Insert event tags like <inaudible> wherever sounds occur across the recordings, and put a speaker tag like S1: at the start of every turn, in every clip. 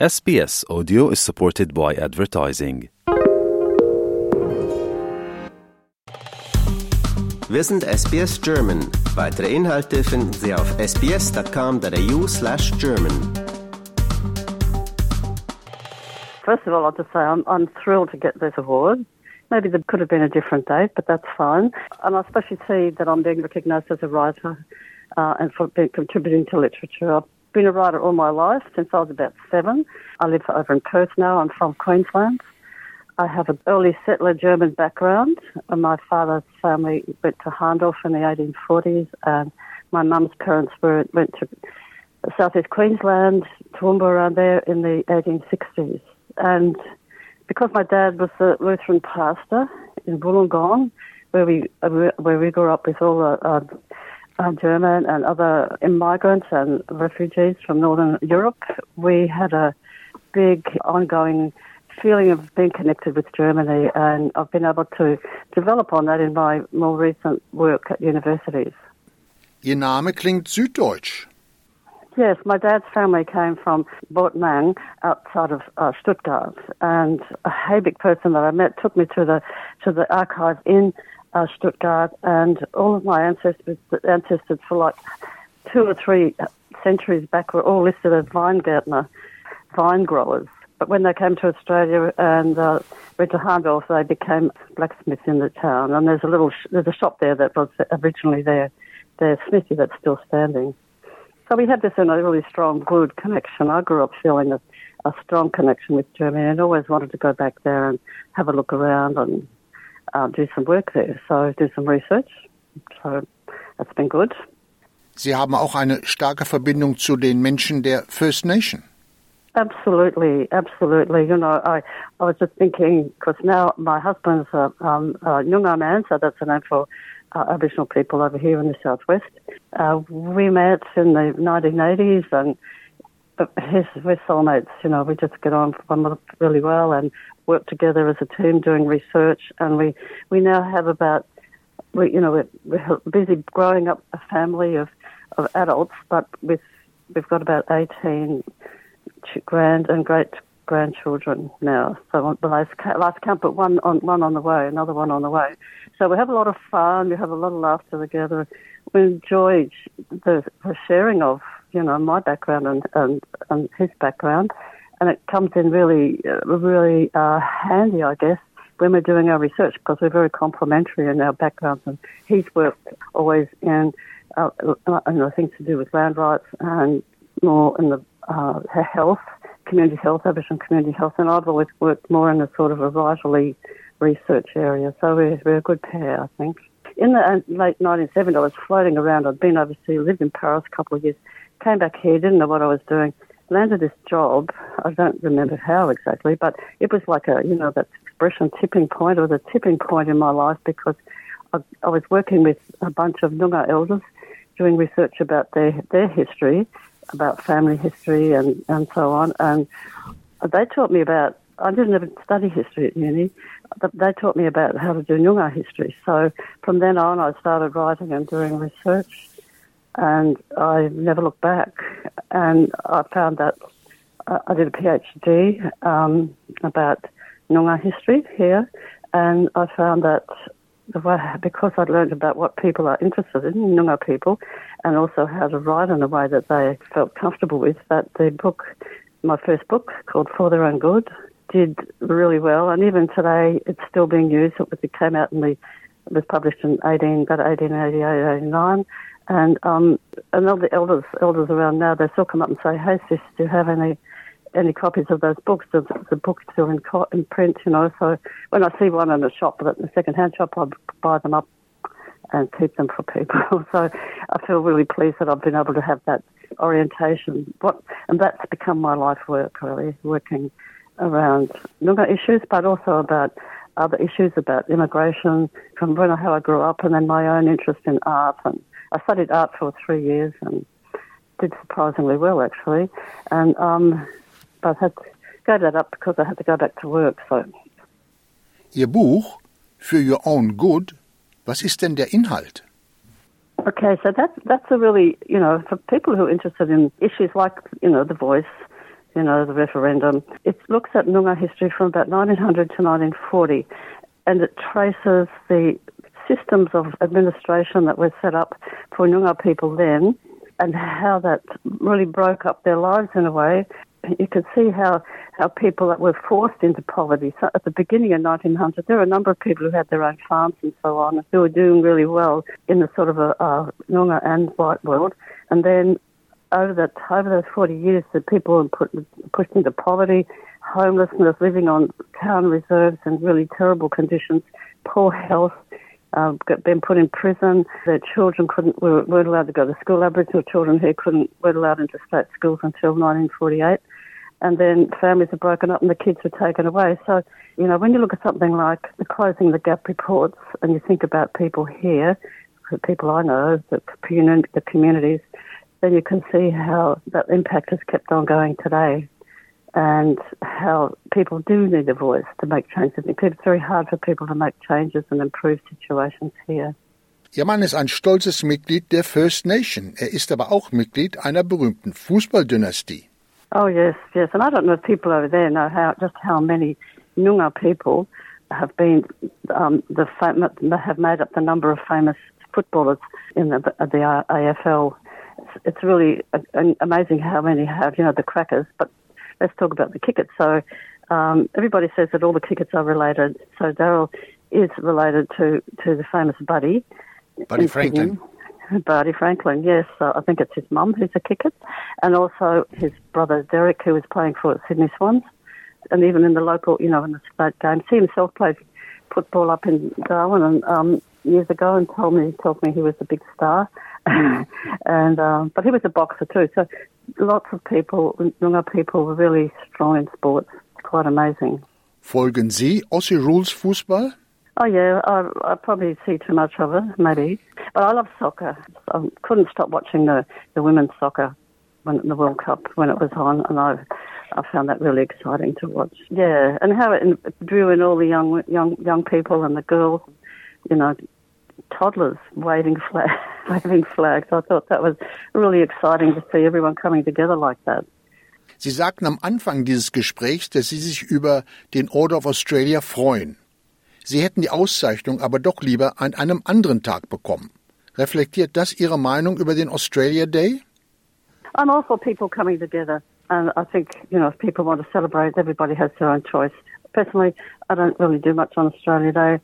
S1: SBS Audio is supported by advertising.
S2: Wir sind SBS German. Weitere Inhalte finden Sie auf sbs.com.au slash German.
S3: First of all, I'll just say I'm, I'm thrilled to get this award. Maybe there could have been a different date, but that's fine. And I especially see that I'm being recognised as a writer uh, and for being contributing to literature. Been a writer all my life since I was about seven. I live over in Perth now. I'm from Queensland. I have an early settler German background. My father's family went to Hahndorf in the 1840s, and my mum's parents were, went to southeast Queensland, Toowoomba around there in the 1860s. And because my dad was a Lutheran pastor in Wollongong, where we where we grew up with all the uh, uh, German and other immigrants and refugees from Northern Europe, we had a big ongoing feeling of being connected with Germany, and I've been able to develop on that in my more recent work at universities.
S4: Ihr Name klingt süddeutsch.
S3: Yes, my dad's family came from Bortmang outside of uh, Stuttgart, and a Haebich person that I met took me to the to the archive in uh, Stuttgart, and all of my ancestors ancestors for like two or three centuries back were all listed as Weingärtner, vine growers. But when they came to Australia and uh, went to Hahndorf, they became blacksmiths in the town. And there's a little sh- there's a shop there that was originally their their smithy that's still standing. So we had this in a really strong, good connection. I grew up feeling a, a strong connection with Germany and always wanted to go back there and have a look around and uh, do some work there. So do some research. So that's been good.
S4: Sie haben auch eine starke Verbindung zu den Menschen der First Nation.
S3: Absolutely, absolutely. You know, I, I was just thinking because now my husband's a, um, a Noongar man, so that's a name for uh, Aboriginal people over here in the southwest. Uh, we met in the 1980s, and his, we're soulmates. You know, we just get on really well and work together as a team doing research. And we we now have about we you know we're, we're busy growing up a family of of adults, but with we've got about 18 grand and great grandchildren now. So the last, last count, but one on one on the way, another one on the way. So we have a lot of fun. We have a lot of laughter together. We enjoy the, the sharing of you know my background and, and and his background, and it comes in really uh, really uh, handy, I guess, when we're doing our research because we're very complementary in our backgrounds. And he's worked always in uh, know things to do with land rights and more in the uh, health, community health, Aboriginal community health, and I've always worked more in a sort of a vitally research area. So we're, we're a good pair, I think. In the uh, late 1970s, I was floating around. I'd been overseas, lived in Paris a couple of years, came back here, didn't know what I was doing, landed this job. I don't remember how exactly, but it was like a, you know, that expression tipping point or the tipping point in my life because I, I was working with a bunch of Noongar elders doing research about their, their history about family history and, and so on. And they taught me about, I didn't even study history at uni, but they taught me about how to do Noongar history. So from then on, I started writing and doing research, and I never looked back. And I found that I did a PhD um, about Noongar history here, and I found that because I'd learned about what people are interested in, Noongar people, and also how to write in a way that they felt comfortable with, that the book, my first book called For Their Own Good, did really well. And even today, it's still being used. It, came out in the, was published in 18, about 1888, 89. And, um, and all the elders, elders around now, they still come up and say, hey sis, do you have any any copies of those books. The, the book's still in, co- in print, you know. So when I see one in the shop, in the second-hand shop, I buy them up and keep them for people. <laughs> so I feel really pleased that I've been able to have that orientation. What and that's become my life work really, working around Noongar issues, but also about other issues about immigration from when how I grew up, and then my own interest in art. And I studied art for three years and did surprisingly well actually. And um, but I had to go that up because I had to go back to work. So.
S4: Ihr Buch For Your Own Good, was ist denn der Inhalt?
S3: Okay, so that's that's a really you know for people who are interested in issues like you know the voice, you know, the referendum. It looks at Noongar history from about 1900 to 1940 and it traces the systems of administration that were set up for Noongar people then and how that really broke up their lives in a way. You could see how, how people that were forced into poverty. So at the beginning of 1900, there were a number of people who had their own farms and so on, who were doing really well in the sort of a, a Noongar and white world. And then over that over those 40 years, the people were put, pushed into poverty, homelessness, living on town reserves in really terrible conditions, poor health, uh, been put in prison. Their children couldn't weren't allowed to go to school. Aboriginal children here couldn't weren't allowed into state schools until 1948, and then families are broken up and the kids were taken away. So, you know, when you look at something like the closing the gap reports, and you think about people here, the people I know, the, the communities, then you can see how that impact has kept on going today and how people do need a voice to make changes. It's very hard for people to make changes and improve situations here.
S4: Ihr Mann ist ein stolzes Mitglied der First Nation. Er ist aber auch Mitglied einer berühmten Fußballdynastie.
S3: Oh yes, yes, and I don't know if people over there know how just how many Noongar people have been um, the have made up the number of famous footballers in the, the AFL. It's, it's really amazing how many have. You know the Krakouers, but let's talk about the Kicketts. So um, everybody says that all the Kicketts are related. So Daryl is related to, to the famous Buddy.
S4: Buddy Franklin.
S3: Sydney. Buddy Franklin, yes. So I think it's his mum who's a Kickett, and also his brother Derek, who was playing for Sydney Swans, and even in the local, you know, in the state games. He himself played football up in Darwin and um, years ago, and told me told me he was a big star. <laughs> and um, but he was a boxer too. So lots of people, younger people, were really strong in sports. Quite amazing.
S4: Folgen Sie Aussie Rules Fußball?
S3: Oh yeah, I, I probably see too much of it, maybe. But I love soccer. I couldn't stop watching the, the women's soccer when the World Cup when it was on, and I I found that really exciting to watch. Yeah, and how it drew in all the young young young people and the girls, you know, toddlers waving flag, <laughs> waving flags. I thought that was really exciting to see everyone coming together like that.
S4: Sie sagten am Anfang dieses Gesprächs, dass Sie sich über den Order of Australia freuen. Sie hätten die Auszeichnung aber doch lieber an einem anderen Tag bekommen. Reflektiert das Ihre Meinung über den Australia Day?
S3: I'm all for people coming together. And I think, you know, if people want to celebrate, everybody has their own choice. Personally, I don't really do much on Australia Day.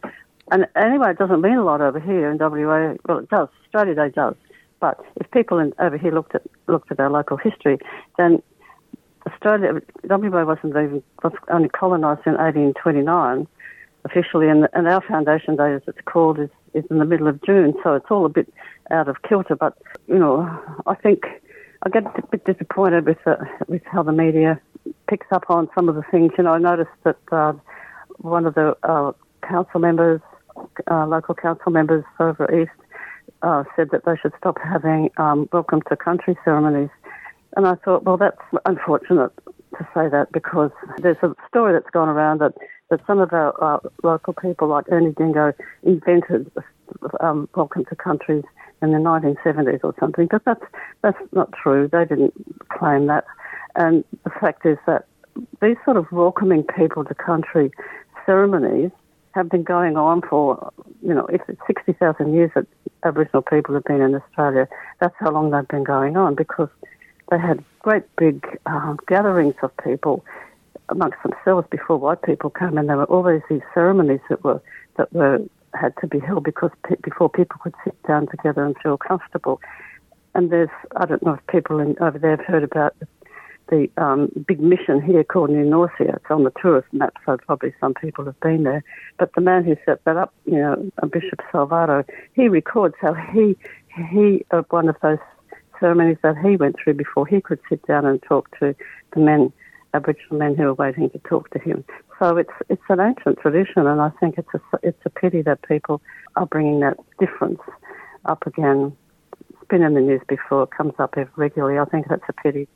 S3: And anyway, it doesn't mean a lot over here in WA. Well, it does. Australia Day does. But if people in, over here looked at looked at our local history, then Australia, WA wasn't even was only colonised in 1829 officially, and, and our foundation day, as it's called, is, is in the middle of June. So it's all a bit out of kilter. But you know, I think I get a bit disappointed with the, with how the media picks up on some of the things. You know, I noticed that uh, one of the uh, council members uh, local council members over east uh, said that they should stop having um, welcome to country ceremonies. And I thought, well, that's unfortunate to say that because there's a story that's gone around that, that some of our uh, local people, like Ernie Dingo, invented um, welcome to countries in the 1970s or something. But that's that's not true. They didn't claim that. And the fact is that these sort of welcoming people to country ceremonies have been going on for, you know, if it's 60,000 years that Aboriginal people have been in Australia, that's how long they've been going on because they had great big uh, gatherings of people amongst themselves before white people came and there were always these ceremonies that were, that were, had to be held because pe- before people could sit down together and feel comfortable. And there's, I don't know if people in, over there have heard about the um, big mission here called New Norcia. It's on the tourist map, so probably some people have been there. But the man who set that up, you know, Bishop Salvado, he records how he he uh, one of those ceremonies that he went through before he could sit down and talk to the men, Aboriginal men who were waiting to talk to him. So it's it's an ancient tradition, and I think it's a it's a pity that people are bringing that difference up again. It's been in the news before; it comes up regularly. I think that's a pity.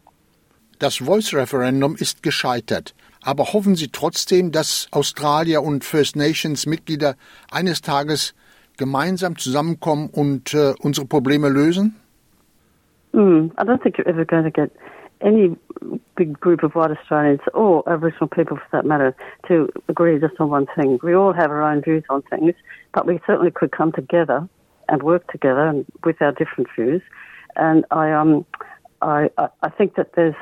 S4: Das Voice-Referendum ist gescheitert. Aber hoffen Sie trotzdem, dass Australier und First Nations Mitglieder eines Tages gemeinsam zusammenkommen und äh, unsere Probleme lösen?
S3: Mm, I don't think you're ever going to get any big group of white Australians or Aboriginal people for that matter to agree just on one thing. We all have our own views on things, but we certainly could come together and work together with our different views. And I um I I think that there's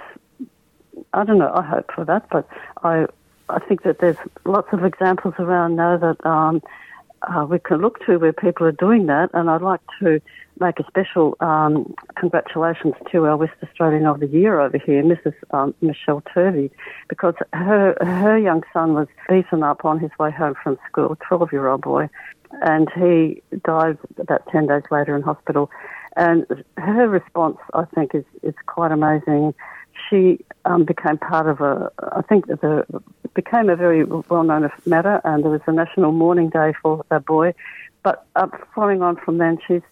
S3: I don't know, I hope for that, but I I think that there's lots of examples around now that um, uh, we can look to where people are doing that, and I'd like to make a special um, congratulations to our West Australian of the Year over here, Mrs. Um, Mechelle Turvey, because her her young son was beaten up on his way home from school, 12 year old boy, and he died about 10 days later in hospital. And her response, I think, is, is quite amazing. She um, became part of a, I think the became a very well-known matter, and there was a national mourning day for that boy. But uh, following on from then, she's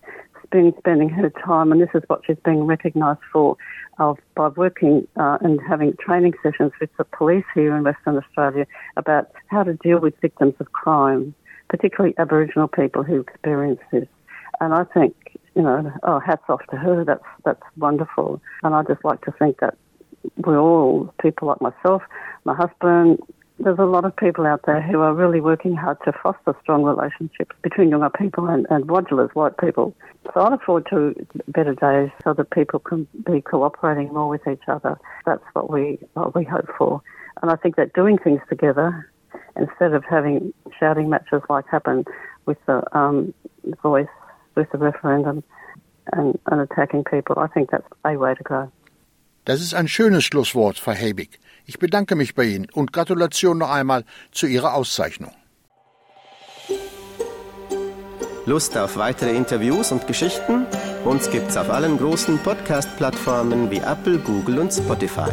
S3: been spending her time, and this is what she's being recognised for, of by working uh, and having training sessions with the police here in Western Australia about how to deal with victims of crime, particularly Aboriginal people who experience this. And I think, you know, oh, hats off to her. That's that's wonderful. And I just like to think that we're all people like myself, my husband, there's a lot of people out there who are really working hard to foster strong relationships between younger people and, and white people. So I look forward to better days so that people can be cooperating more with each other. That's what we what we hope for. And I think that doing things together instead of having shouting matches like happened with the um, voice, with the referendum and, and attacking people, I think that's a way to go.
S4: Das ist ein schönes Schlusswort, Frau Hebig. Ich bedanke mich bei Ihnen und Gratulation noch einmal zu Ihrer Auszeichnung.
S2: Lust auf weitere Interviews und Geschichten? Uns gibt's auf allen großen Podcast-Plattformen wie Apple, Google und Spotify.